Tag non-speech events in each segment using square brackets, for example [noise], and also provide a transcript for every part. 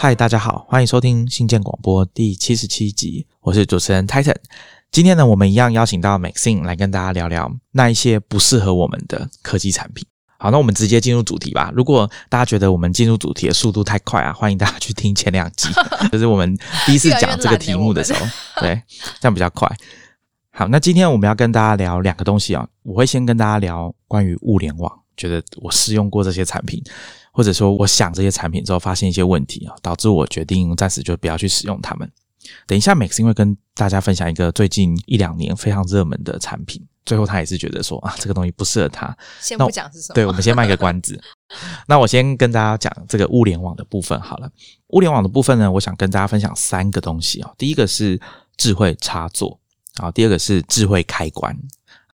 嗨，大家好，欢迎收听新建广播第七十七集，我是主持人 Titan。今天呢，我们一样邀请到 Maxine 来跟大家聊聊那一些不适合我们的科技产品。好，那我们直接进入主题吧。如果大家觉得我们进入主题的速度太快啊，欢迎大家去听前两集，[laughs] 就是我们第一次讲这个题目的时候，对，这样比较快。好，那今天我们要跟大家聊两个东西啊，我会先跟大家聊关于物联网，觉得我试用过这些产品，或者说我想这些产品之后发现一些问题啊，导致我决定暂时就不要去使用它们。等一下，Max 会跟大家分享一个最近一两年非常热门的产品。最后他也是觉得说啊，这个东西不适合他。先不讲是什么，对，我们先卖个关子。[laughs] 那我先跟大家讲这个物联网的部分好了。物联网的部分呢，我想跟大家分享三个东西哦。第一个是智慧插座，啊，第二个是智慧开关。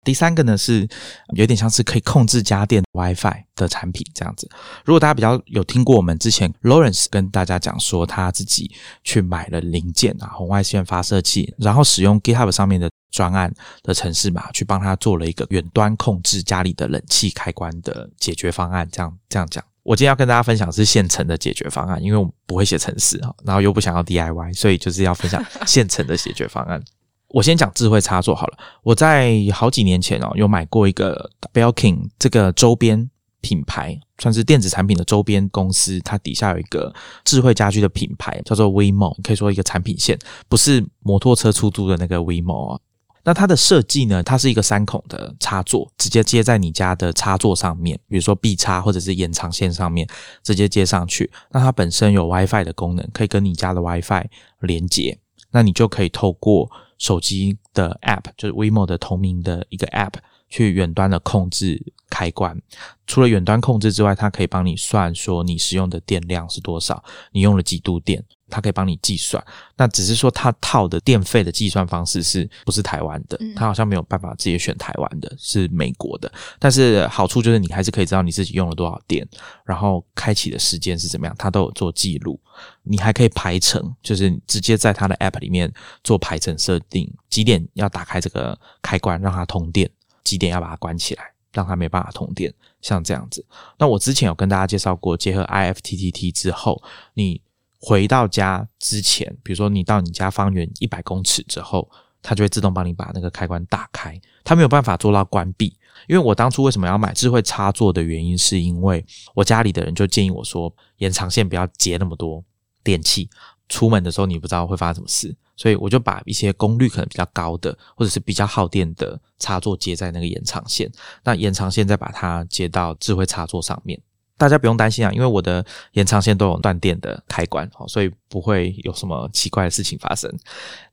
第三个呢是有点像是可以控制家电 WiFi 的产品这样子。如果大家比较有听过我们之前 Lawrence 跟大家讲说他自己去买了零件啊，红外线发射器，然后使用 GitHub 上面的专案的程式码去帮他做了一个远端控制家里的冷气开关的解决方案。这样这样讲，我今天要跟大家分享是现成的解决方案，因为我不会写程式啊，然后又不想要 DIY，所以就是要分享现成的解决方案。我先讲智慧插座好了。我在好几年前哦，有买过一个 Belkin 这个周边品牌，算是电子产品的周边公司。它底下有一个智慧家居的品牌，叫做 WeMo，可以说一个产品线，不是摩托车出租的那个 WeMo 啊。那它的设计呢，它是一个三孔的插座，直接接在你家的插座上面，比如说壁插或者是延长线上面，直接接上去。那它本身有 WiFi 的功能，可以跟你家的 WiFi 连接，那你就可以透过。手机的 App 就是 WeMo 的同名的一个 App，去远端的控制开关。除了远端控制之外，它可以帮你算说你使用的电量是多少，你用了几度电。它可以帮你计算，那只是说它套的电费的计算方式是不是台湾的？它好像没有办法直接选台湾的，是美国的。但是好处就是你还是可以知道你自己用了多少电，然后开启的时间是怎么样，它都有做记录。你还可以排程，就是直接在它的 App 里面做排程设定，几点要打开这个开关让它通电，几点要把它关起来让它没办法通电，像这样子。那我之前有跟大家介绍过，结合 IFTTT 之后，你。回到家之前，比如说你到你家方圆一百公尺之后，它就会自动帮你把那个开关打开，它没有办法做到关闭。因为我当初为什么要买智慧插座的原因，是因为我家里的人就建议我说，延长线不要接那么多电器，出门的时候你不知道会发生什么事，所以我就把一些功率可能比较高的，或者是比较耗电的插座接在那个延长线，那延长线再把它接到智慧插座上面。大家不用担心啊，因为我的延长线都有断电的开关，所以不会有什么奇怪的事情发生。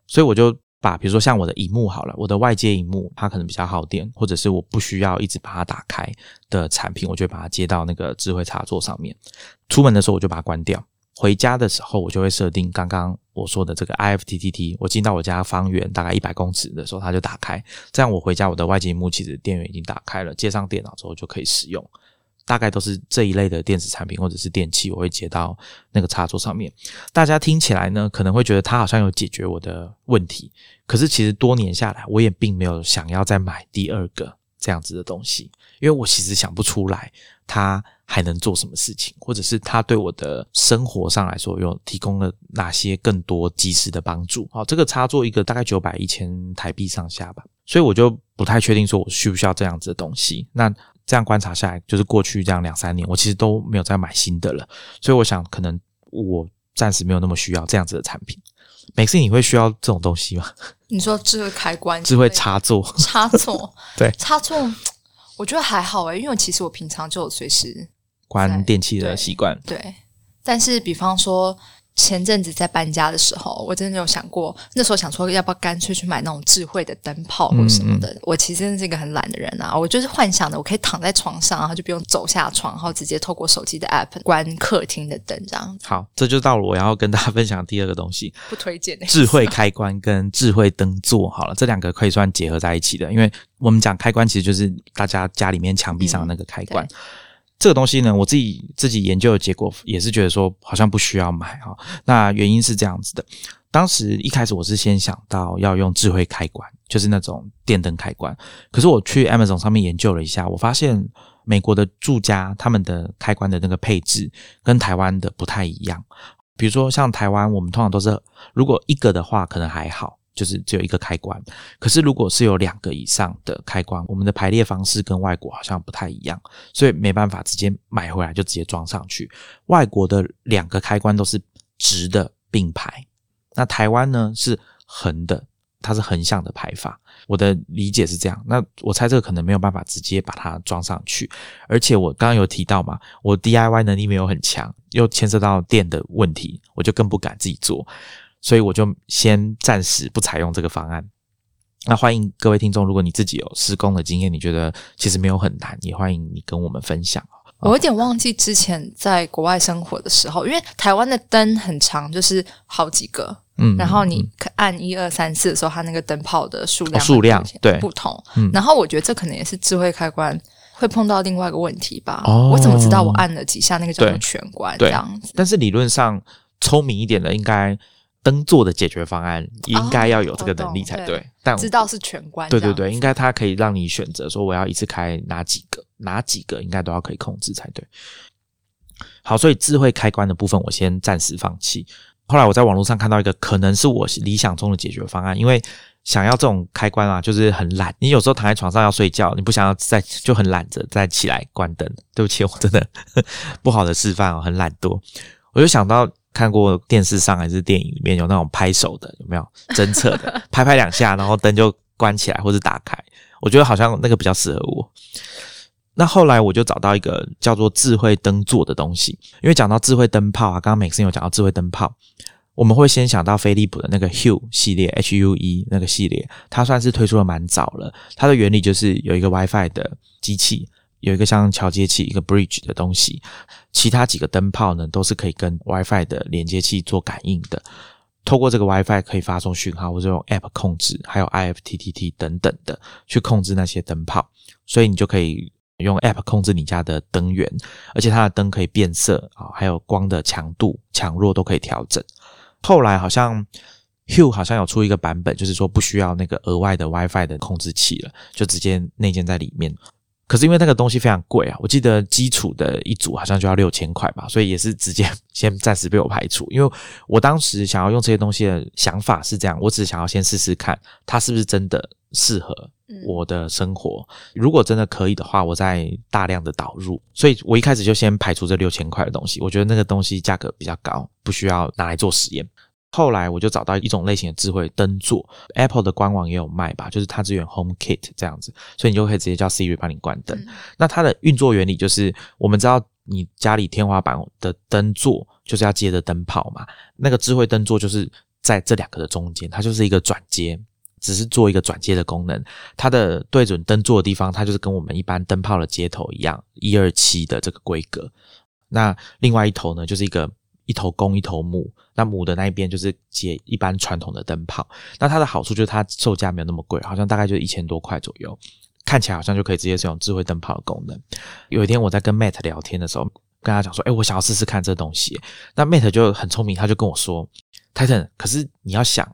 所以我就把，比如说像我的荧幕好了，我的外接荧幕它可能比较耗电，或者是我不需要一直把它打开的产品，我就把它接到那个智慧插座上面。出门的时候我就把它关掉，回家的时候我就会设定刚刚我说的这个 IFTTT，我进到我家方圆大概一百公尺的时候它就打开，这样我回家我的外接荧幕其实电源已经打开了，接上电脑之后就可以使用。大概都是这一类的电子产品或者是电器，我会接到那个插座上面。大家听起来呢，可能会觉得它好像有解决我的问题，可是其实多年下来，我也并没有想要再买第二个这样子的东西，因为我其实想不出来它还能做什么事情，或者是它对我的生活上来说有提供了哪些更多及时的帮助。好，这个插座一个大概九百一千台币上下吧，所以我就不太确定说我需不需要这样子的东西。那这样观察下来，就是过去这样两三年，我其实都没有再买新的了。所以我想，可能我暂时没有那么需要这样子的产品。每次你会需要这种东西吗？你说智慧开关、智慧插座、插座，[laughs] 对，插座，我觉得还好诶，因为其实我平常就有随时关电器的习惯。对，但是比方说。前阵子在搬家的时候，我真的有想过，那时候想说要不要干脆去买那种智慧的灯泡或什么的。我其实真的是一个很懒的人啊，我就是幻想的，我可以躺在床上，然后就不用走下床，然后直接透过手机的 app 关客厅的灯，这样。好，这就到了我要跟大家分享第二个东西，不推荐智慧开关跟智慧灯座。好了，这两个可以算结合在一起的，因为我们讲开关其实就是大家家里面墙壁上的那个开关。[laughs] 这个东西呢，我自己自己研究的结果也是觉得说好像不需要买哈。那原因是这样子的，当时一开始我是先想到要用智慧开关，就是那种电灯开关。可是我去 Amazon 上面研究了一下，我发现美国的住家他们的开关的那个配置跟台湾的不太一样。比如说像台湾，我们通常都是如果一个的话，可能还好，就是只有一个开关。可是如果是有两个以上的开关，我们的排列方式跟外国好像不太一样，所以没办法直接买回来就直接装上去。外国的两个开关都是直的并排，那台湾呢是横的。它是横向的排法，我的理解是这样。那我猜这个可能没有办法直接把它装上去，而且我刚刚有提到嘛，我 DIY 能力没有很强，又牵涉到电的问题，我就更不敢自己做，所以我就先暂时不采用这个方案。那欢迎各位听众，如果你自己有施工的经验，你觉得其实没有很难，也欢迎你跟我们分享。我有点忘记之前在国外生活的时候，因为台湾的灯很长，就是好几个。嗯，然后你按一二三四的时候，它那个灯泡的数量数量对不同。然后我觉得这可能也是智慧开关会碰到另外一个问题吧。哦，我怎么知道我按了几下那个叫做全关这样子？但是理论上聪明一点的，应该灯座的解决方案应该要有这个能力才对。但知道是全关，对对对，应该它可以让你选择说我要一次开哪几个，哪几个应该都要可以控制才对。好，所以智慧开关的部分我先暂时放弃。后来我在网络上看到一个可能是我理想中的解决方案，因为想要这种开关啊，就是很懒。你有时候躺在床上要睡觉，你不想要再就很懒着再起来关灯。对不起，我真的 [laughs] 不好的示范哦，很懒惰。我就想到看过电视上还是电影里面有那种拍手的，有没有侦测的？[laughs] 拍拍两下，然后灯就关起来或者打开。我觉得好像那个比较适合我。那后来我就找到一个叫做智慧灯座的东西，因为讲到智慧灯泡啊，刚刚美森有讲到智慧灯泡，我们会先想到飞利浦的那个 Hue 系列，H U E 那个系列，它算是推出的蛮早了。它的原理就是有一个 WiFi 的机器，有一个像桥接器，一个 Bridge 的东西，其他几个灯泡呢都是可以跟 WiFi 的连接器做感应的，透过这个 WiFi 可以发送讯号，或者用 App 控制，还有 IFTTT 等等的去控制那些灯泡，所以你就可以。用 App 控制你家的灯源，而且它的灯可以变色啊，还有光的强度、强弱都可以调整。后来好像 Hue 好像有出一个版本，就是说不需要那个额外的 WiFi 的控制器了，就直接内建在里面。可是因为那个东西非常贵啊，我记得基础的一组好像就要六千块吧，所以也是直接先暂时被我排除。因为我当时想要用这些东西的想法是这样，我只是想要先试试看它是不是真的适合。我的生活，如果真的可以的话，我再大量的导入。所以我一开始就先排除这六千块的东西，我觉得那个东西价格比较高，不需要拿来做实验。后来我就找到一种类型的智慧灯座，Apple 的官网也有卖吧，就是它支援 Home Kit 这样子，所以你就可以直接叫 Siri 帮你关灯。那它的运作原理就是，我们知道你家里天花板的灯座就是要接着灯泡嘛，那个智慧灯座就是在这两个的中间，它就是一个转接。只是做一个转接的功能，它的对准灯座的地方，它就是跟我们一般灯泡的接头一样，一二七的这个规格。那另外一头呢，就是一个一头公一头母，那母的那一边就是接一般传统的灯泡。那它的好处就是它售价没有那么贵，好像大概就一千多块左右，看起来好像就可以直接使用智慧灯泡的功能。有一天我在跟 Matt 聊天的时候，跟他讲说：“哎，我想要试试看这东西。”那 Matt 就很聪明，他就跟我说：“Titan，可是你要想。”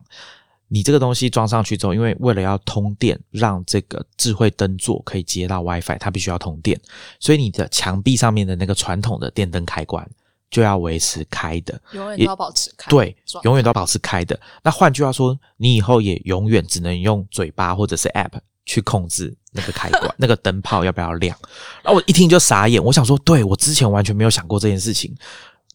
你这个东西装上去之后，因为为了要通电，让这个智慧灯座可以接到 WiFi，它必须要通电，所以你的墙壁上面的那个传统的电灯开关就要维持开的，永远都要保持开。对，永远都要保持开的。那换句话说，你以后也永远只能用嘴巴或者是 App 去控制那个开关，[laughs] 那个灯泡要不要亮。然后我一听就傻眼，我想说，对我之前完全没有想过这件事情。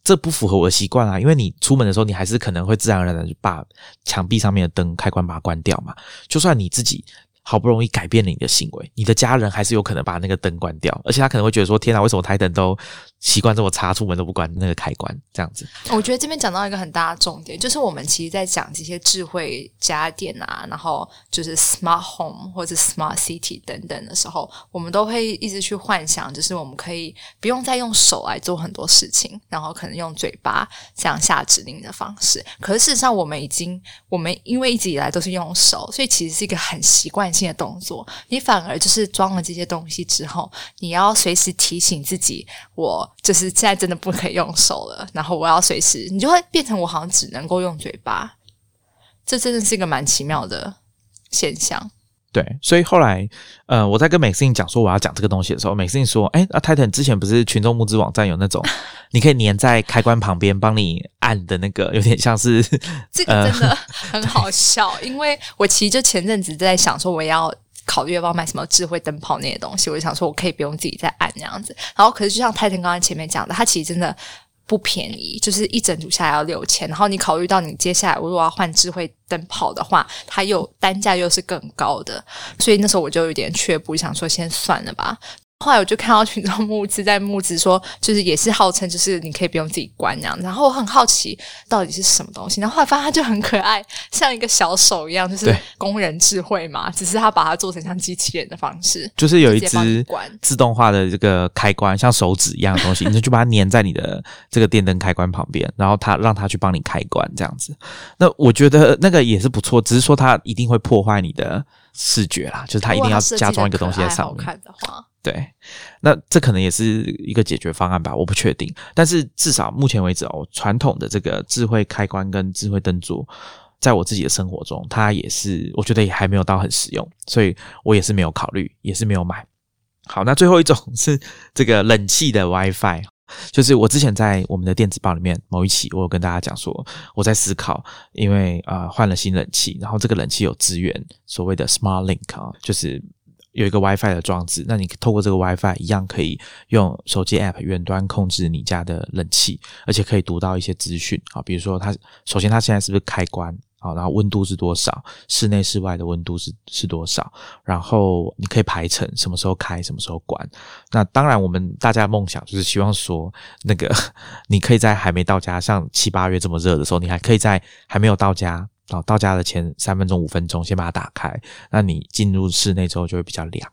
这不符合我的习惯啊，因为你出门的时候，你还是可能会自然而然的把墙壁上面的灯开关把它关掉嘛。就算你自己好不容易改变了你的行为，你的家人还是有可能把那个灯关掉，而且他可能会觉得说：“天哪，为什么台灯都？”习惯这么差，出门都不关那个开关，这样子。我觉得这边讲到一个很大的重点，就是我们其实，在讲这些智慧家电啊，然后就是 smart home 或者 smart city 等等的时候，我们都会一直去幻想，就是我们可以不用再用手来做很多事情，然后可能用嘴巴这样下指令的方式。可是事实上，我们已经，我们因为一直以来都是用手，所以其实是一个很习惯性的动作。你反而就是装了这些东西之后，你要随时提醒自己，我。就是现在真的不可以用手了，然后我要随时，你就会变成我好像只能够用嘴巴，这真的是一个蛮奇妙的现象。对，所以后来，呃，我在跟美 n 讲说我要讲这个东西的时候，美 n 说，哎，那 Titan 之前不是群众募资网站有那种，[laughs] 你可以粘在开关旁边帮你按的那个，有点像是这个真的 [laughs] 很好笑，因为我其实就前阵子在想说我要考虑要不要买什么智慧灯泡那些东西，我就想说我可以不用自己再按那样子，然后可是就像泰腾刚才前面讲的，它其实真的。不便宜，就是一整组下来要六千，然后你考虑到你接下来如果要换智慧灯泡的话，它又单价又是更高的，所以那时候我就有点却步，想说先算了吧。后来我就看到群众募资在募资，说就是也是号称就是你可以不用自己关这样，然后我很好奇到底是什么东西，然后后来发现它就很可爱，像一个小手一样，就是工人智慧嘛，只是它把它做成像机器人的方式，就是有一只自动化的这个开关，像手指一样的东西，你就把它粘在你的这个电灯开关旁边，然后它让它去帮你开关这样子。那我觉得那个也是不错，只是说它一定会破坏你的视觉啦，就是它一定要加装一个东西在上面。看的话。对，那这可能也是一个解决方案吧，我不确定。但是至少目前为止哦，传统的这个智慧开关跟智慧灯座，在我自己的生活中，它也是我觉得也还没有到很实用，所以我也是没有考虑，也是没有买。好，那最后一种 [laughs] 是这个冷气的 WiFi，就是我之前在我们的电子报里面某一期，我有跟大家讲说，我在思考，因为啊换了新冷气，然后这个冷气有支援所谓的 Smart Link 啊，就是。有一个 WiFi 的装置，那你透过这个 WiFi 一样可以用手机 App 远端控制你家的冷气，而且可以读到一些资讯啊，比如说它首先它现在是不是开关啊，然后温度是多少，室内室外的温度是是多少，然后你可以排程什么时候开，什么时候关。那当然，我们大家的梦想就是希望说，那个 [laughs] 你可以在还没到家，像七八月这么热的时候，你还可以在还没有到家。哦，到家的前三分钟、五分钟，先把它打开。那你进入室内之后就会比较凉。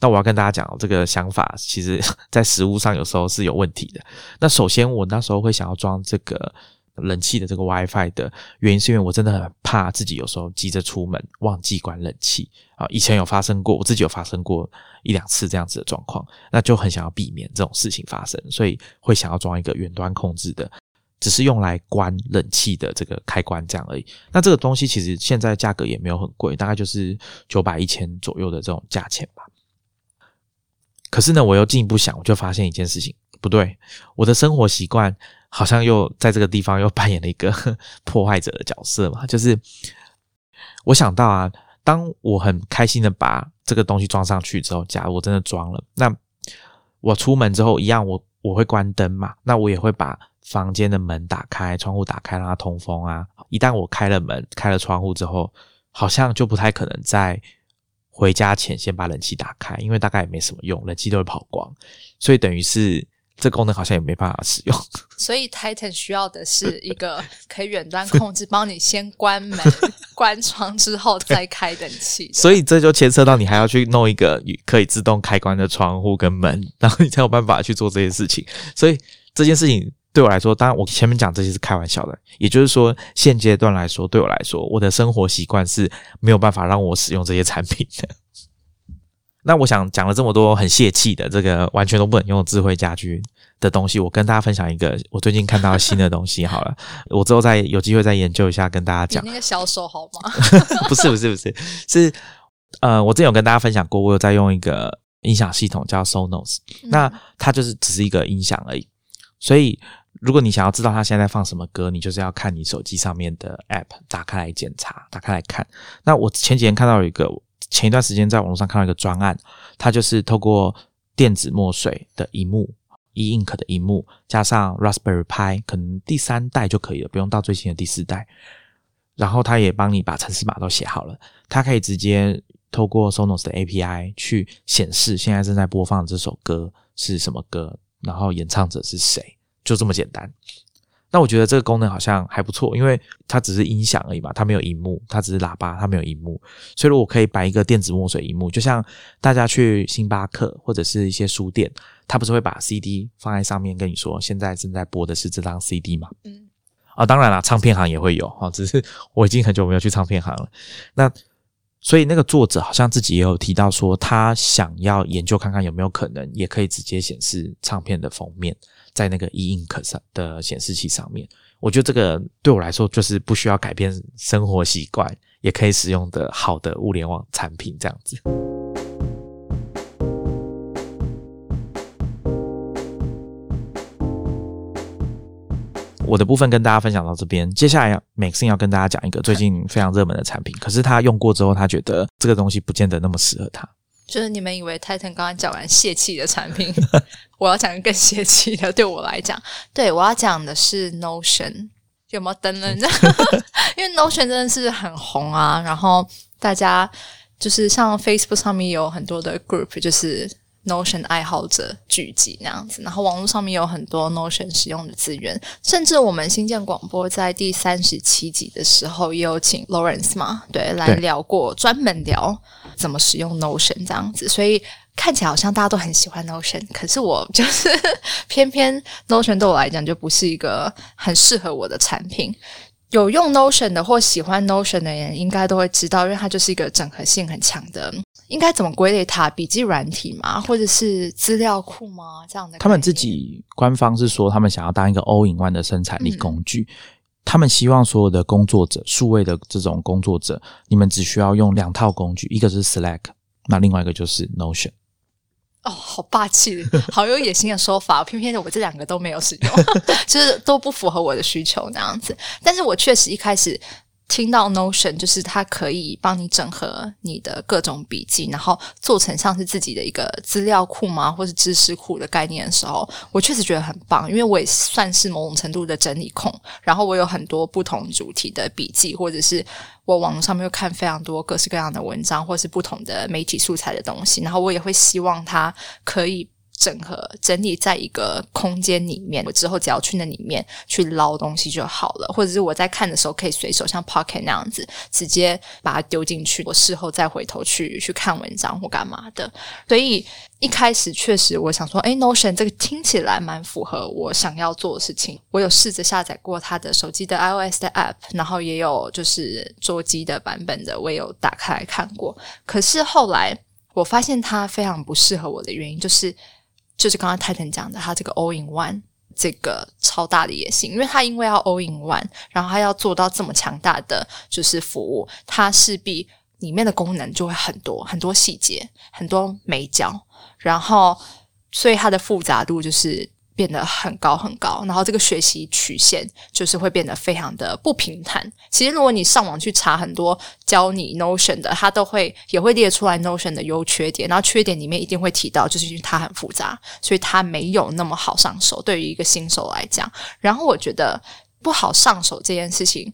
那我要跟大家讲，这个想法其实 [laughs] 在实物上有时候是有问题的。那首先，我那时候会想要装这个冷气的这个 WiFi 的原因，是因为我真的很怕自己有时候急着出门忘记关冷气啊。以前有发生过，我自己有发生过一两次这样子的状况，那就很想要避免这种事情发生，所以会想要装一个远端控制的。只是用来关冷气的这个开关这样而已。那这个东西其实现在价格也没有很贵，大概就是九百一千左右的这种价钱吧。可是呢，我又进一步想，我就发现一件事情不对，我的生活习惯好像又在这个地方又扮演了一个 [laughs] 破坏者的角色嘛。就是我想到啊，当我很开心的把这个东西装上去之后，假如我真的装了，那我出门之后一样，我我会关灯嘛，那我也会把。房间的门打开，窗户打开，让它通风啊！一旦我开了门、开了窗户之后，好像就不太可能在回家前先把冷气打开，因为大概也没什么用，冷气都会跑光，所以等于是这功能好像也没办法使用。[laughs] 所以 Titan 需要的是一个可以远端控制，帮你先关门、[laughs] 关窗之后再开冷气。所以这就牵涉到你还要去弄一个可以自动开关的窗户跟门，然后你才有办法去做这些事情。所以这件事情。对我来说，当然我前面讲这些是开玩笑的，也就是说，现阶段来说，对我来说，我的生活习惯是没有办法让我使用这些产品的。[laughs] 那我想讲了这么多很泄气的这个完全都不能用智慧家居的东西，我跟大家分享一个我最近看到新的东西好了，我之后再有机会再研究一下，跟大家讲。那个小手好吗？[laughs] 不是不是不是，是呃，我之前有跟大家分享过，我有在用一个音响系统叫 Sonos，那它就是只是一个音响而已，所以。如果你想要知道他现在放什么歌，你就是要看你手机上面的 App 打开来检查，打开来看。那我前几天看到一个，前一段时间在网络上看到一个专案，它就是透过电子墨水的荧幕，e ink 的荧幕，加上 Raspberry Pi，可能第三代就可以了，不用到最新的第四代。然后它也帮你把程式码都写好了，它可以直接透过 Sonos 的 API 去显示现在正在播放这首歌是什么歌，然后演唱者是谁。就这么简单，那我觉得这个功能好像还不错，因为它只是音响而已嘛，它没有荧幕，它只是喇叭，它没有荧幕，所以我可以摆一个电子墨水荧幕，就像大家去星巴克或者是一些书店，它不是会把 CD 放在上面跟你说现在正在播的是这张 CD 嘛？嗯，啊，当然了，唱片行也会有啊，只是我已经很久没有去唱片行了。那所以那个作者好像自己也有提到说，他想要研究看看有没有可能也可以直接显示唱片的封面。在那个 e ink 上的显示器上面，我觉得这个对我来说就是不需要改变生活习惯，也可以使用的好的物联网产品，这样子。我的部分跟大家分享到这边，接下来 Maxine 要跟大家讲一个最近非常热门的产品，可是他用过之后，他觉得这个东西不见得那么适合他。就是你们以为 Titan 刚刚讲完泄气的产品，[laughs] 我要讲更泄气的。对我来讲，对我要讲的是 Notion，有没有登了？[laughs] 因为 Notion 真的是很红啊，然后大家就是像 Facebook 上面有很多的 group，就是。Notion 爱好者聚集那样子，然后网络上面有很多 Notion 使用的资源，甚至我们新建广播在第三十七集的时候也有请 Lawrence 嘛，对，来聊过专门聊怎么使用 Notion 这样子，所以看起来好像大家都很喜欢 Notion，可是我就是 [laughs] 偏偏 Notion 对我来讲就不是一个很适合我的产品。有用 Notion 的或喜欢 Notion 的人，应该都会知道，因为它就是一个整合性很强的。应该怎么归类它？笔记软体吗？或者是资料库吗？这样的？他们自己官方是说，他们想要当一个 All in One 的生产力工具。他们希望所有的工作者，数位的这种工作者，你们只需要用两套工具，一个是 Slack，那另外一个就是 Notion。哦，好霸气，好有野心的说法。偏偏我这两个都没有使用，[laughs] 就是都不符合我的需求那样子。但是我确实一开始。听到 Notion 就是它可以帮你整合你的各种笔记，然后做成像是自己的一个资料库吗，或是知识库的概念的时候，我确实觉得很棒，因为我也算是某种程度的整理控。然后我有很多不同主题的笔记，或者是我网络上面又看非常多各式各样的文章，或是不同的媒体素材的东西，然后我也会希望它可以。整合整理在一个空间里面，我之后只要去那里面去捞东西就好了，或者是我在看的时候可以随手像 Pocket 那样子直接把它丢进去，我事后再回头去去看文章或干嘛的。所以一开始确实我想说，哎，Notion 这个听起来蛮符合我想要做的事情。我有试着下载过它的手机的 iOS 的 App，然后也有就是桌机的版本的，我也有打开来看过。可是后来我发现它非常不适合我的原因就是。就是刚刚泰坦讲的，他这个 all in one 这个超大的野心，因为他因为要 all in one，然后他要做到这么强大的就是服务，他势必里面的功能就会很多很多细节，很多美角，然后所以它的复杂度就是。变得很高很高，然后这个学习曲线就是会变得非常的不平坦。其实如果你上网去查很多教你 Notion 的，它都会也会列出来 Notion 的优缺点，然后缺点里面一定会提到，就是因为它很复杂，所以它没有那么好上手。对于一个新手来讲，然后我觉得不好上手这件事情，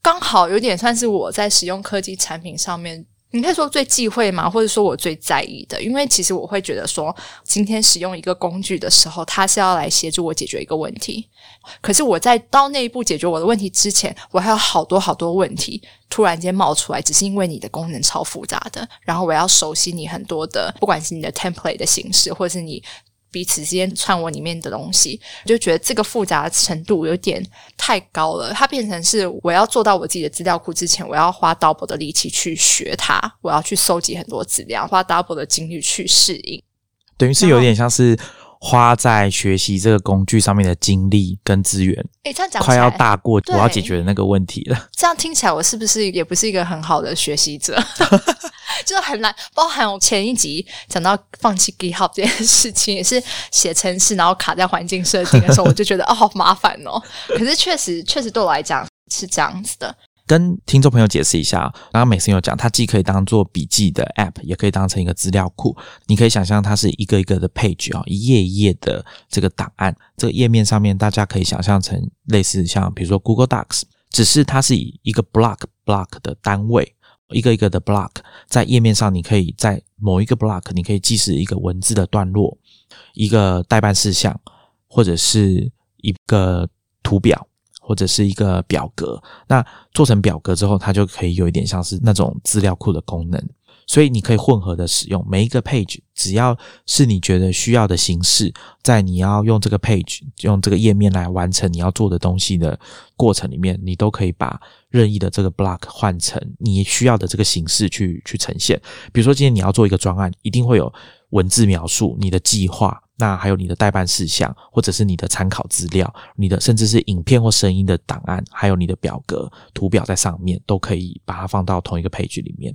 刚好有点算是我在使用科技产品上面。你可以说最忌讳吗，或者说我最在意的，因为其实我会觉得说，今天使用一个工具的时候，它是要来协助我解决一个问题。可是我在到那一步解决我的问题之前，我还有好多好多问题突然间冒出来，只是因为你的功能超复杂的，然后我要熟悉你很多的，不管是你的 template 的形式，或者是你。彼此之间串我里面的东西，我就觉得这个复杂程度有点太高了。它变成是我要做到我自己的资料库之前，我要花 double 的力气去学它，我要去收集很多资料，花 double 的精力去适应。等于是有点像是花在学习这个工具上面的精力跟资源，哎，这样讲快要大过我要解决的那个问题了。这样听起来，我是不是也不是一个很好的学习者？[laughs] [laughs] [laughs] 就是很难，包含我前一集讲到放弃 GitHub 这件事情，也是写程式，然后卡在环境设定的时候，我就觉得哦，好麻烦哦。[laughs] 可是确实，确实对我来讲是这样子的。跟听众朋友解释一下，刚刚美森有讲，它既可以当做笔记的 App，也可以当成一个资料库。你可以想象它是一个一个的 page 啊，一页一页的这个档案。这个页面上面，大家可以想象成类似像比如说 Google Docs，只是它是以一个 block block 的单位。一个一个的 block 在页面上，你可以在某一个 block，你可以记是一个文字的段落，一个代办事项，或者是一个图表，或者是一个表格。那做成表格之后，它就可以有一点像是那种资料库的功能。所以你可以混合的使用每一个 page，只要是你觉得需要的形式，在你要用这个 page 用这个页面来完成你要做的东西的过程里面，你都可以把任意的这个 block 换成你需要的这个形式去去呈现。比如说今天你要做一个专案，一定会有文字描述你的计划，那还有你的代办事项，或者是你的参考资料，你的甚至是影片或声音的档案，还有你的表格、图表在上面，都可以把它放到同一个 page 里面。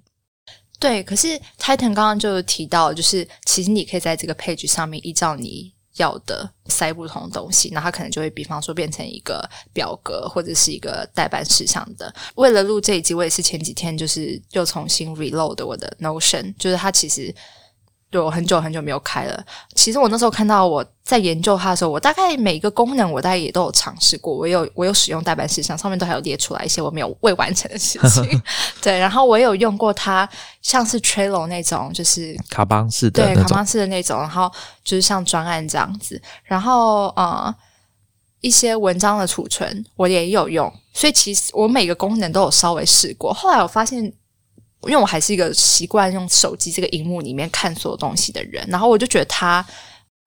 对，可是 Titan 刚刚就提到，就是其实你可以在这个 page 上面依照你要的塞不同的东西，那它可能就会比方说变成一个表格或者是一个代办事项的。为了录这一集，我也是前几天就是又重新 reload 我的 Notion，就是它其实。对我很久很久没有开了。其实我那时候看到我在研究它的时候，我大概每一个功能我大概也都有尝试过。我有我有使用代办事项，上面都还有列出来一些我没有未完成的事 [laughs] 情。对，然后我也有用过它，像是 Trello 那种，就是卡邦式的，对卡邦式的那种。然后就是像专案这样子。然后呃，一些文章的储存我也有用。所以其实我每个功能都有稍微试过。后来我发现。因为我还是一个习惯用手机这个荧幕里面看所有东西的人，然后我就觉得它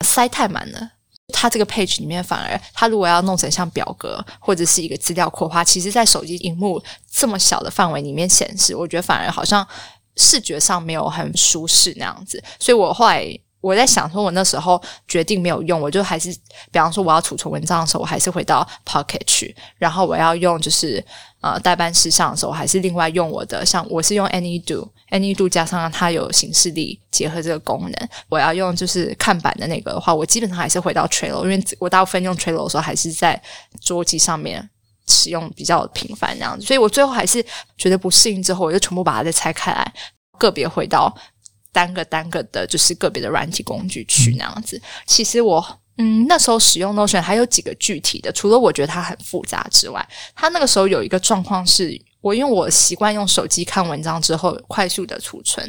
塞太满了。它这个 page 里面反而，它如果要弄成像表格或者是一个资料扩的话，其实在手机荧幕这么小的范围里面显示，我觉得反而好像视觉上没有很舒适那样子。所以我后来。我在想说，我那时候决定没有用，我就还是，比方说我要储存文章的时候，我还是回到 Pocket 去，然后我要用就是呃代办事项的时候，还是另外用我的，像我是用 AnyDo，AnyDo 加上它有形式力结合这个功能，我要用就是看板的那个的话，我基本上还是回到 Trello，因为我大部分用 Trello 的时候还是在桌机上面使用比较频繁那样子，所以我最后还是觉得不适应之后，我就全部把它再拆开来，个别回到。单个单个的，就是个别的软体工具去那样子。其实我嗯，那时候使用 Notion 还有几个具体的，除了我觉得它很复杂之外，它那个时候有一个状况是，我因为我习惯用手机看文章之后快速的储存，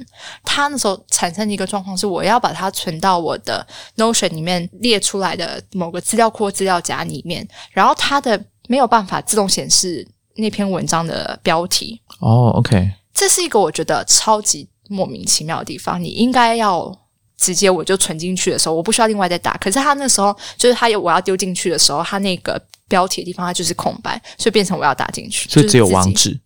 它那时候产生的一个状况是，我要把它存到我的 Notion 里面列出来的某个资料库资料夹里面，然后它的没有办法自动显示那篇文章的标题。哦，OK，这是一个我觉得超级。莫名其妙的地方，你应该要直接我就存进去的时候，我不需要另外再打。可是他那时候就是他有我要丢进去的时候，他那个标题的地方它就是空白，所以变成我要打进去，所以只有网址。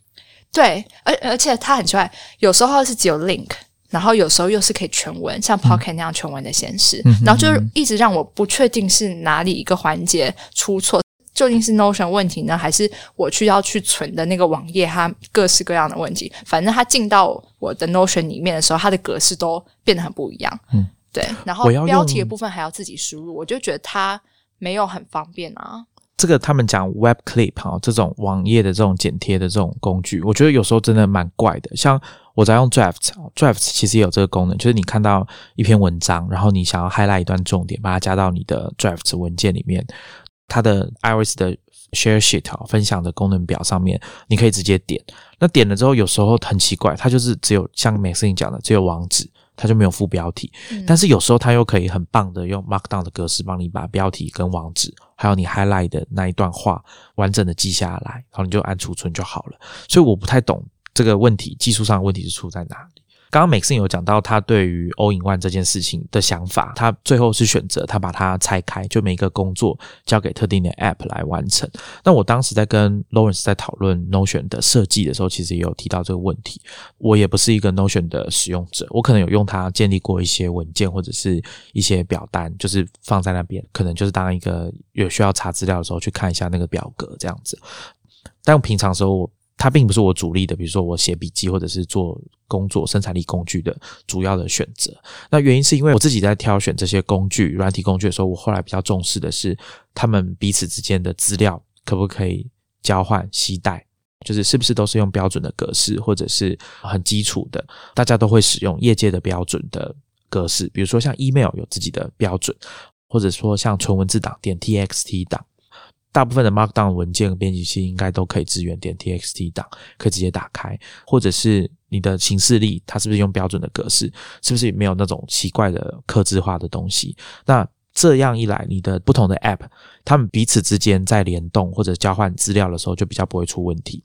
对，而而且它很奇怪，有时候是只有 link，然后有时候又是可以全文，像 Pocket 那样全文的显示，然后就是一直让我不确定是哪里一个环节出错。究竟是 Notion 问题呢，还是我去要去存的那个网页它各式各样的问题？反正它进到我的 Notion 里面的时候，它的格式都变得很不一样。嗯，对。然后标题的部分还要自己输入，我就觉得它没有很方便啊。这个他们讲 Web Clip 哈，这种网页的这种剪贴的这种工具，我觉得有时候真的蛮怪的。像我在用 Draft，Draft 其实也有这个功能，就是你看到一篇文章，然后你想要 highlight 一段重点，把它加到你的 Draft 文件里面。它的 iOS 的 Share Sheet 啊，分享的功能表上面，你可以直接点。那点了之后，有时候很奇怪，它就是只有像 Maxine 讲的，只有网址，它就没有副标题。但是有时候它又可以很棒的用 Markdown 的格式帮你把标题跟网址，还有你 highlight 的那一段话完整的记下来，然后你就按储存就好了。所以我不太懂这个问题，技术上的问题是出在哪里？刚刚 Maxine 有讲到他对于 All in One 这件事情的想法，他最后是选择他把它拆开，就每一个工作交给特定的 App 来完成。那我当时在跟 Lawrence 在讨论 Notion 的设计的时候，其实也有提到这个问题。我也不是一个 Notion 的使用者，我可能有用它建立过一些文件或者是一些表单，就是放在那边，可能就是当一个有需要查资料的时候去看一下那个表格这样子。但平常时候我。它并不是我主力的，比如说我写笔记或者是做工作生产力工具的主要的选择。那原因是因为我自己在挑选这些工具、软体工具的时候，我后来比较重视的是他们彼此之间的资料可不可以交换、携带，就是是不是都是用标准的格式，或者是很基础的，大家都会使用业界的标准的格式，比如说像 email 有自己的标准，或者说像纯文字档、点 txt 档。大部分的 Markdown 文件编辑器应该都可以支援点 TXT 档，可以直接打开，或者是你的形式力，它是不是用标准的格式？是不是没有那种奇怪的刻字化的东西？那这样一来，你的不同的 App，他们彼此之间在联动或者交换资料的时候，就比较不会出问题。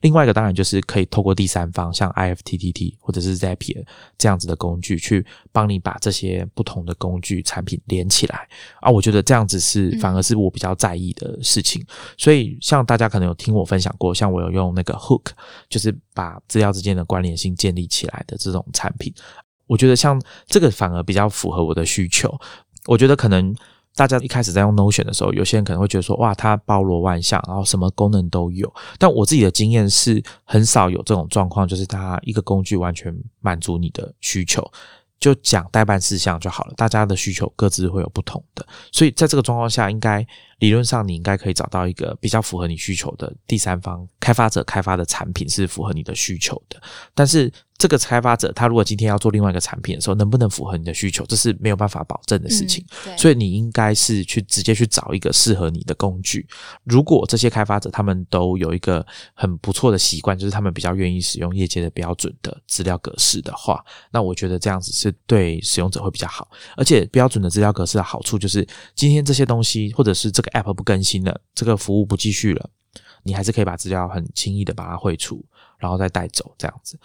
另外一个当然就是可以透过第三方，像 IFTTT 或者是 Zapier 这样子的工具，去帮你把这些不同的工具产品连起来啊。我觉得这样子是反而是我比较在意的事情。所以像大家可能有听我分享过，像我有用那个 Hook，就是把资料之间的关联性建立起来的这种产品。我觉得像这个反而比较符合我的需求。我觉得可能大家一开始在用 Notion 的时候，有些人可能会觉得说，哇，它包罗万象，然后什么功能都有。但我自己的经验是，很少有这种状况，就是它一个工具完全满足你的需求。就讲代办事项就好了，大家的需求各自会有不同的，所以在这个状况下，应该理论上你应该可以找到一个比较符合你需求的第三方开发者开发的产品是符合你的需求的，但是。这个开发者他如果今天要做另外一个产品的时候，能不能符合你的需求，这是没有办法保证的事情。所以你应该是去直接去找一个适合你的工具。如果这些开发者他们都有一个很不错的习惯，就是他们比较愿意使用业界的标准的资料格式的话，那我觉得这样子是对使用者会比较好。而且标准的资料格式的好处就是，今天这些东西或者是这个 App 不更新了，这个服务不继续了，你还是可以把资料很轻易的把它汇出，然后再带走这样子。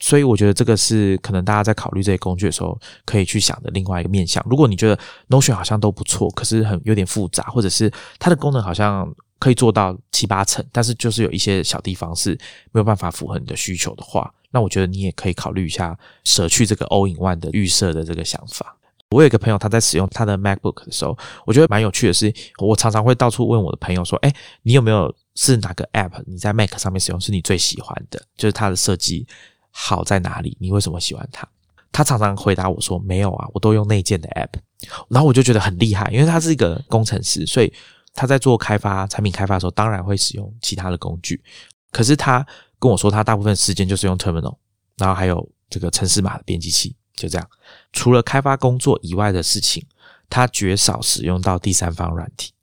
所以我觉得这个是可能大家在考虑这些工具的时候可以去想的另外一个面向。如果你觉得 Notion 好像都不错，可是很有点复杂，或者是它的功能好像可以做到七八成，但是就是有一些小地方是没有办法符合你的需求的话，那我觉得你也可以考虑一下舍去这个 All in One 的预设的这个想法。我有一个朋友他在使用他的 MacBook 的时候，我觉得蛮有趣的是，我常常会到处问我的朋友说：“哎，你有没有是哪个 App 你在 Mac 上面使用是你最喜欢的？就是它的设计。”好在哪里？你为什么喜欢它？他常常回答我说：“没有啊，我都用内建的 App。”然后我就觉得很厉害，因为他是一个工程师，所以他在做开发产品开发的时候，当然会使用其他的工具。可是他跟我说，他大部分时间就是用 Terminal，然后还有这个城市码的编辑器，就这样。除了开发工作以外的事情，他绝少使用到第三方软体。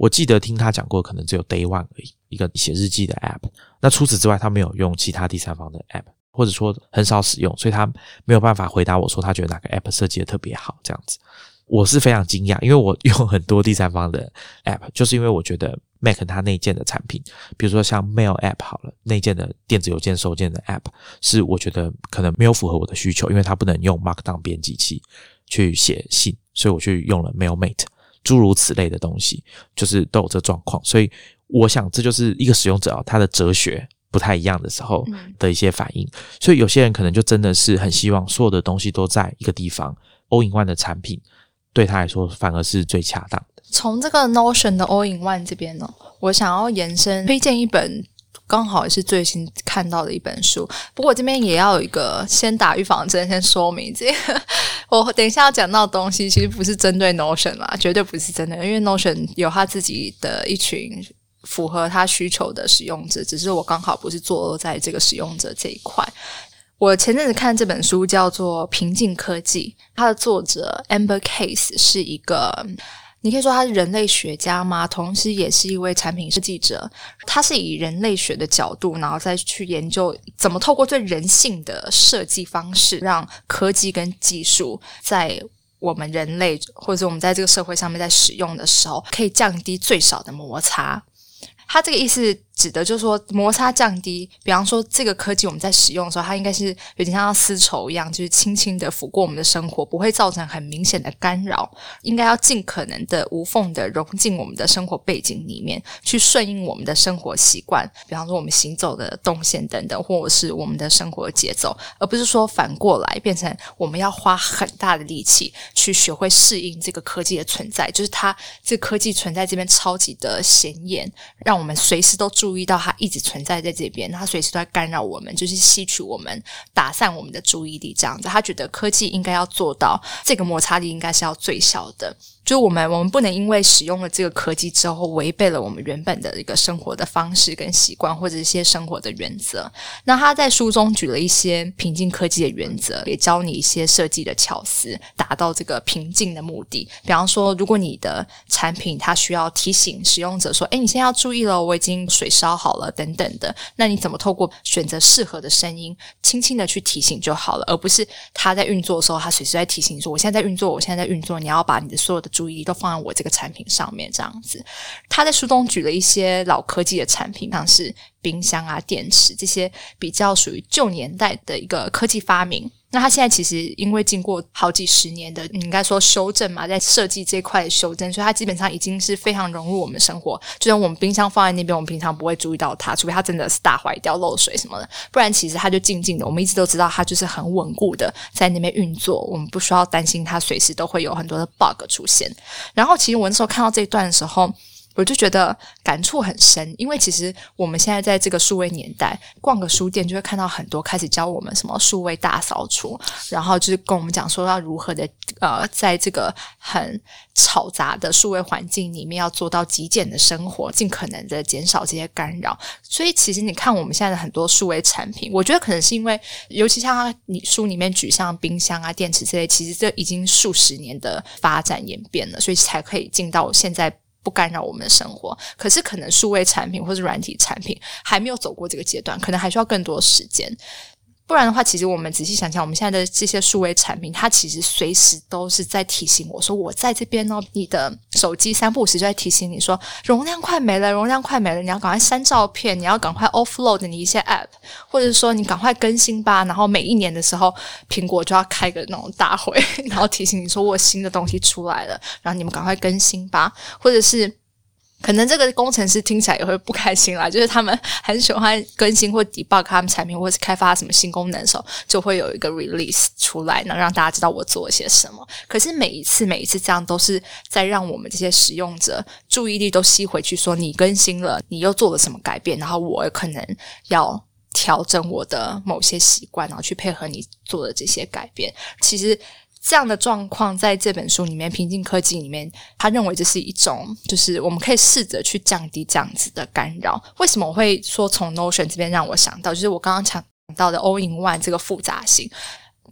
我记得听他讲过，可能只有 Day One 而已，一个写日记的 App。那除此之外，他没有用其他第三方的 App，或者说很少使用，所以他没有办法回答我说他觉得哪个 App 设计的特别好。这样子，我是非常惊讶，因为我用很多第三方的 App，就是因为我觉得 Mac 它内建的产品，比如说像 Mail App 好了，内建的电子邮件收件的 App，是我觉得可能没有符合我的需求，因为它不能用 Markdown 编辑器去写信，所以我去用了 Mailmate。诸如此类的东西，就是都有这状况，所以我想这就是一个使用者啊，他的哲学不太一样的时候的一些反应。所以有些人可能就真的是很希望所有的东西都在一个地方，All in One 的产品对他来说反而是最恰当的。从这个 Notion 的 All in One 这边呢，我想要延伸推荐一本。刚好也是最新看到的一本书，不过这边也要有一个先打预防针，先说明这个。我等一下要讲到的东西，其实不是针对 Notion 啦，绝对不是针对，因为 Notion 有他自己的一群符合他需求的使用者，只是我刚好不是坐在这个使用者这一块。我前阵子看这本书叫做《平静科技》，它的作者 Amber Case 是一个。你可以说他是人类学家吗？同时也是一位产品设计者。他是以人类学的角度，然后再去研究怎么透过最人性的设计方式，让科技跟技术在我们人类或者我们在这个社会上面在使用的时候，可以降低最少的摩擦。他这个意思。指的就是说摩擦降低，比方说这个科技我们在使用的时候，它应该是有点像丝绸一样，就是轻轻的抚过我们的生活，不会造成很明显的干扰。应该要尽可能的无缝的融进我们的生活背景里面，去顺应我们的生活习惯，比方说我们行走的动线等等，或者是我们的生活节奏，而不是说反过来变成我们要花很大的力气去学会适应这个科技的存在，就是它这科技存在这边超级的显眼，让我们随时都注。注意到它一直存在在这边，它随时都在干扰我们，就是吸取我们、打散我们的注意力，这样子。他觉得科技应该要做到这个摩擦力，应该是要最小的。就我们，我们不能因为使用了这个科技之后，违背了我们原本的一个生活的方式跟习惯，或者一些生活的原则。那他在书中举了一些平静科技的原则，也教你一些设计的巧思，达到这个平静的目的。比方说，如果你的产品它需要提醒使用者说：“哎，你现在要注意了，我已经水烧好了。”等等的，那你怎么透过选择适合的声音，轻轻的去提醒就好了，而不是他在运作的时候，他随时在提醒说：“我现在在运作，我现在在运作。”你要把你的所有的注意力都放在我这个产品上面，这样子。他在书中举了一些老科技的产品，像是冰箱啊、电池这些比较属于旧年代的一个科技发明。那它现在其实因为经过好几十年的，你应该说修正嘛，在设计这块的修正，所以它基本上已经是非常融入我们生活。就像我们冰箱放在那边，我们平常不会注意到它，除非它真的是大坏掉、漏水什么的，不然其实它就静静的。我们一直都知道它就是很稳固的在那边运作，我们不需要担心它随时都会有很多的 bug 出现。然后，其实我那时候看到这一段的时候。我就觉得感触很深，因为其实我们现在在这个数位年代，逛个书店就会看到很多开始教我们什么数位大扫除，然后就是跟我们讲说要如何的呃，在这个很嘈杂的数位环境里面要做到极简的生活，尽可能的减少这些干扰。所以其实你看我们现在的很多数位产品，我觉得可能是因为，尤其像你书里面举像冰箱啊、电池这些，其实这已经数十年的发展演变了，所以才可以进到现在。不干扰我们的生活，可是可能数位产品或是软体产品还没有走过这个阶段，可能还需要更多时间。不然的话，其实我们仔细想想，我们现在的这些数位产品，它其实随时都是在提醒我说：“我在这边哦。”你的手机三不五时就在提醒你说：“容量快没了，容量快没了，你要赶快删照片，你要赶快 offload 你一些 app，或者说你赶快更新吧。”然后每一年的时候，苹果就要开个那种大会，[laughs] 然后提醒你说：“我新的东西出来了，然后你们赶快更新吧。”或者是。可能这个工程师听起来也会不开心啦，[laughs] 就是他们很喜欢更新或 debug 他们产品，或是开发什么新功能的时候，就会有一个 release 出来，能让大家知道我做了些什么。可是每一次每一次这样，都是在让我们这些使用者注意力都吸回去，说你更新了，你又做了什么改变，然后我可能要调整我的某些习惯，然后去配合你做的这些改变。其实。这样的状况在这本书里面，《平静科技》里面，他认为这是一种，就是我们可以试着去降低这样子的干扰。为什么我会说从 Notion 这边让我想到，就是我刚刚讲到的 All in One 这个复杂性。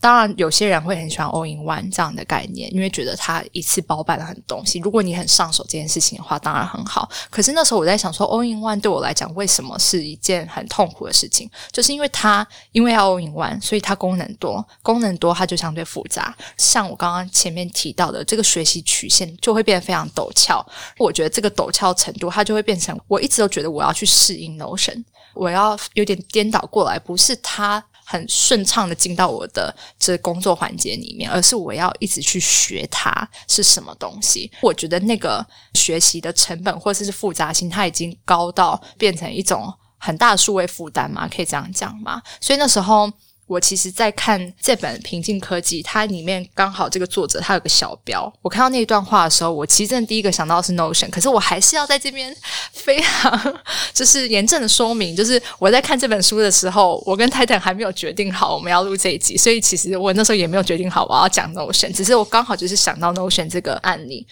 当然，有些人会很喜欢 All in One 这样的概念，因为觉得它一次包办了很多东西。如果你很上手这件事情的话，当然很好。可是那时候我在想说，All in One 对我来讲，为什么是一件很痛苦的事情？就是因为它因为要 All in One，所以它功能多，功能多它就相对复杂。像我刚刚前面提到的，这个学习曲线就会变得非常陡峭。我觉得这个陡峭程度，它就会变成我一直都觉得我要去适应 Notion，我要有点颠倒过来，不是它。很顺畅的进到我的这工作环节里面，而是我要一直去学它是什么东西。我觉得那个学习的成本或者是复杂性，它已经高到变成一种很大的数位负担嘛？可以这样讲吗？所以那时候。我其实，在看这本《平静科技》，它里面刚好这个作者他有个小标。我看到那一段话的时候，我其实真的第一个想到是 Notion，可是我还是要在这边 [laughs] 非常就是严正的说明，就是我在看这本书的时候，我跟 Titan 还没有决定好我们要录这一集，所以其实我那时候也没有决定好我要讲 Notion，只是我刚好就是想到 Notion 这个案例。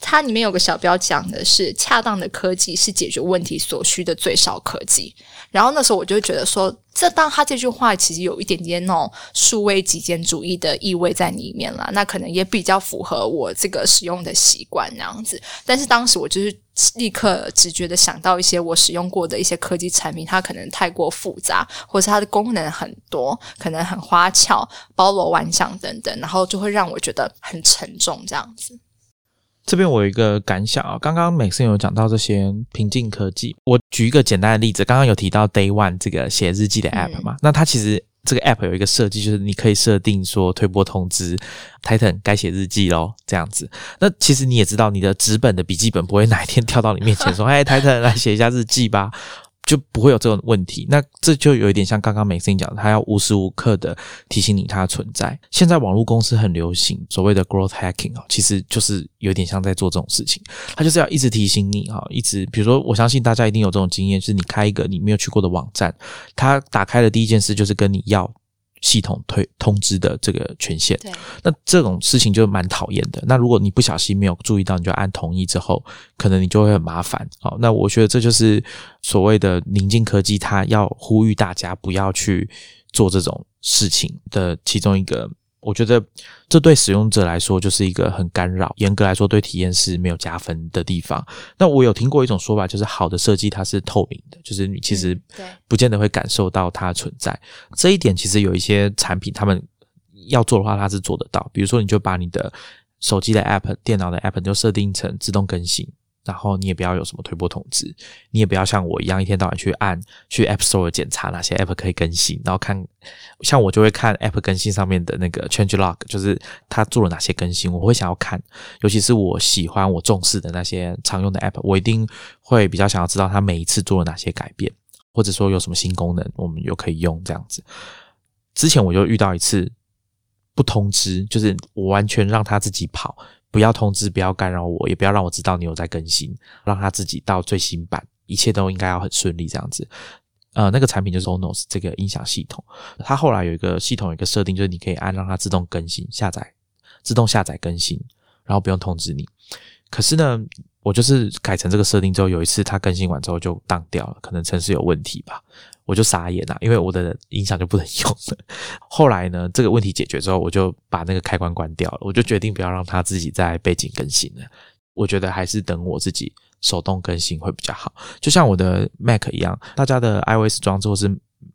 它里面有个小标讲的是恰当的科技是解决问题所需的最少科技。然后那时候我就觉得说，这当他这句话其实有一点点那种数位极简主义的意味在里面了。那可能也比较符合我这个使用的习惯那样子。但是当时我就是立刻直觉的想到一些我使用过的一些科技产品，它可能太过复杂，或是它的功能很多，可能很花俏、包罗万象等等，然后就会让我觉得很沉重这样子。这边我有一个感想啊，刚刚美森有讲到这些平静科技，我举一个简单的例子，刚刚有提到 Day One 这个写日记的 App 嘛，那它其实这个 App 有一个设计，就是你可以设定说推播通知，Titan 该写日记喽，这样子。那其实你也知道，你的纸本的笔记本不会哪一天跳到你面前说，[laughs] 哎，Titan 来写一下日记吧。就不会有这种问题，那这就有一点像刚刚美森讲的，他要无时无刻的提醒你它存在。现在网络公司很流行所谓的 growth hacking 啊，其实就是有点像在做这种事情，他就是要一直提醒你哈，一直比如说，我相信大家一定有这种经验，就是你开一个你没有去过的网站，他打开的第一件事就是跟你要。系统推通知的这个权限，那这种事情就蛮讨厌的。那如果你不小心没有注意到，你就按同意之后，可能你就会很麻烦。好，那我觉得这就是所谓的宁静科技，它要呼吁大家不要去做这种事情的其中一个。我觉得这对使用者来说就是一个很干扰，严格来说对体验是没有加分的地方。那我有听过一种说法，就是好的设计它是透明的，就是你其实不见得会感受到它的存在。这一点其实有一些产品他们要做的话，它是做得到。比如说，你就把你的手机的 App、电脑的 App 就设定成自动更新。然后你也不要有什么推波通知，你也不要像我一样一天到晚去按去 App Store 检查哪些 App 可以更新，然后看像我就会看 App 更新上面的那个 Change Log，就是它做了哪些更新，我会想要看，尤其是我喜欢我重视的那些常用的 App，我一定会比较想要知道它每一次做了哪些改变，或者说有什么新功能，我们又可以用这样子。之前我就遇到一次不通知，就是我完全让它自己跑。不要通知，不要干扰我，也不要让我知道你有在更新，让他自己到最新版，一切都应该要很顺利这样子。呃，那个产品就是 Onos 这个音响系统，它后来有一个系统有一个设定，就是你可以按让它自动更新下载，自动下载更新，然后不用通知你。可是呢，我就是改成这个设定之后，有一次它更新完之后就当掉了，可能程式有问题吧。我就傻眼了，因为我的音响就不能用了。[laughs] 后来呢，这个问题解决之后，我就把那个开关关掉了。我就决定不要让它自己在背景更新了。我觉得还是等我自己手动更新会比较好。就像我的 Mac 一样，大家的 iOS 装置或是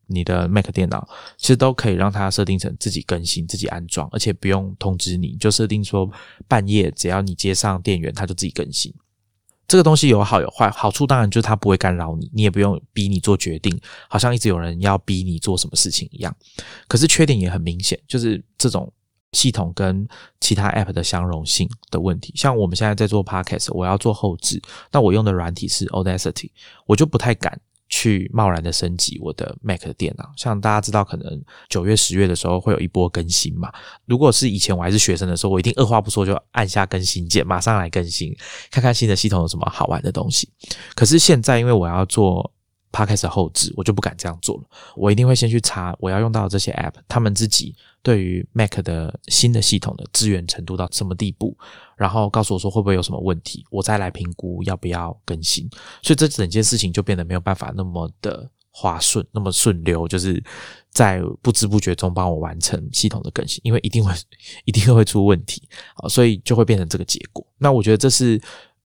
你的 Mac 电脑，其实都可以让它设定成自己更新、自己安装，而且不用通知你，就设定说半夜只要你接上电源，它就自己更新。这个东西有好有坏，好处当然就是它不会干扰你，你也不用逼你做决定，好像一直有人要逼你做什么事情一样。可是缺点也很明显，就是这种系统跟其他 App 的相容性的问题。像我们现在在做 Podcast，我要做后置，那我用的软体是 Audacity，我就不太敢。去贸然的升级我的 Mac 的电脑，像大家知道，可能九月、十月的时候会有一波更新嘛。如果是以前我还是学生的时候，我一定二话不说就按下更新键，马上来更新，看看新的系统有什么好玩的东西。可是现在，因为我要做。他开始后置，我就不敢这样做了。我一定会先去查我要用到的这些 App，他们自己对于 Mac 的新的系统的支援程度到什么地步，然后告诉我说会不会有什么问题，我再来评估要不要更新。所以这整件事情就变得没有办法那么的滑顺，那么顺溜，就是在不知不觉中帮我完成系统的更新，因为一定会 [laughs] 一定会出问题啊，所以就会变成这个结果。那我觉得这是。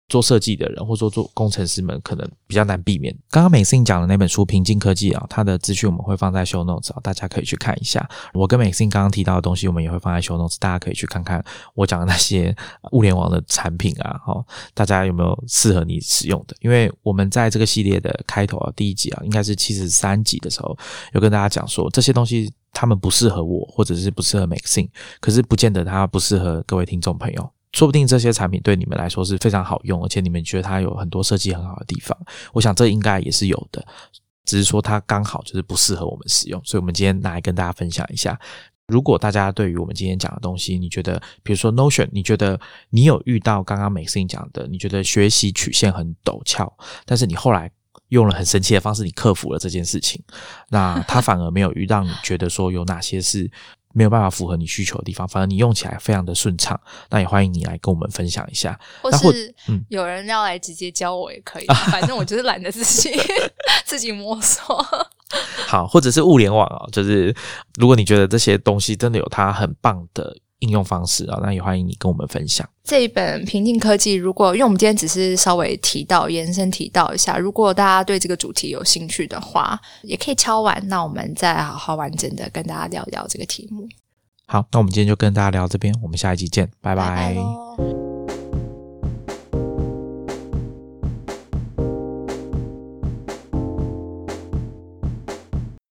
做设计的人，或者说做工程师们，可能比较难避免。刚刚美信讲的那本书《平静科技》啊，它的资讯我们会放在 show notes 啊，大家可以去看一下。我跟美信刚刚提到的东西，我们也会放在 show notes，大家可以去看看我讲的那些物联网的产品啊，哈，大家有没有适合你使用的？因为我们在这个系列的开头啊，第一集啊，应该是七十三集的时候，有跟大家讲说，这些东西他们不适合我，或者是不适合美信，可是不见得它不适合各位听众朋友。说不定这些产品对你们来说是非常好用，而且你们觉得它有很多设计很好的地方。我想这应该也是有的，只是说它刚好就是不适合我们使用。所以，我们今天拿来跟大家分享一下。如果大家对于我们今天讲的东西，你觉得，比如说 Notion，你觉得你有遇到刚刚美思讲的，你觉得学习曲线很陡峭，但是你后来用了很神奇的方式，你克服了这件事情，那它反而没有遇到你觉得说有哪些是。没有办法符合你需求的地方，反正你用起来非常的顺畅，那也欢迎你来跟我们分享一下。或是有人要来直接教我也可以，[laughs] 反正我就是懒得自己 [laughs] 自己摸索。好，或者是物联网啊，就是如果你觉得这些东西真的有它很棒的。应用方式啊，那也欢迎你跟我们分享这一本平静科技。如果因为我们今天只是稍微提到延伸提到一下，如果大家对这个主题有兴趣的话，也可以敲完，那我们再好好完整的跟大家聊聊这个题目。好，那我们今天就跟大家聊这边，我们下一集见，拜拜。